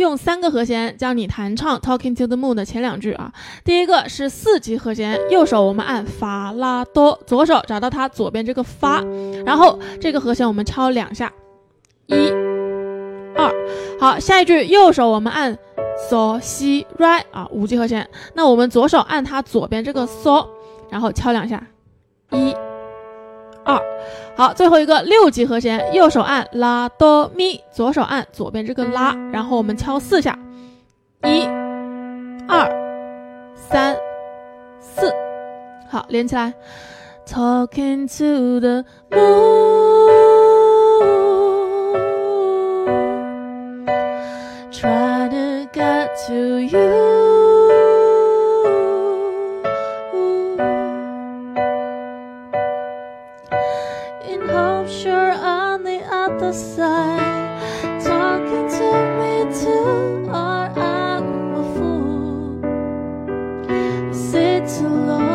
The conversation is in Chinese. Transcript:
用三个和弦教你弹唱《Talking to the Moon》的前两句啊。第一个是四级和弦，右手我们按法拉哆，左手找到它左边这个发，然后这个和弦我们敲两下，一、二。好，下一句右手我们按嗦西 right 啊，五级和弦。那我们左手按它左边这个嗦，然后敲两下，一。二，好，最后一个六级和弦，右手按拉哆咪，左手按左边这个拉，然后我们敲四下，一、二、三、四，好，连起来。Talking to the moon, try to get to you. hope you're on the other side. Talking to me too, or I'm a fool. Is it too?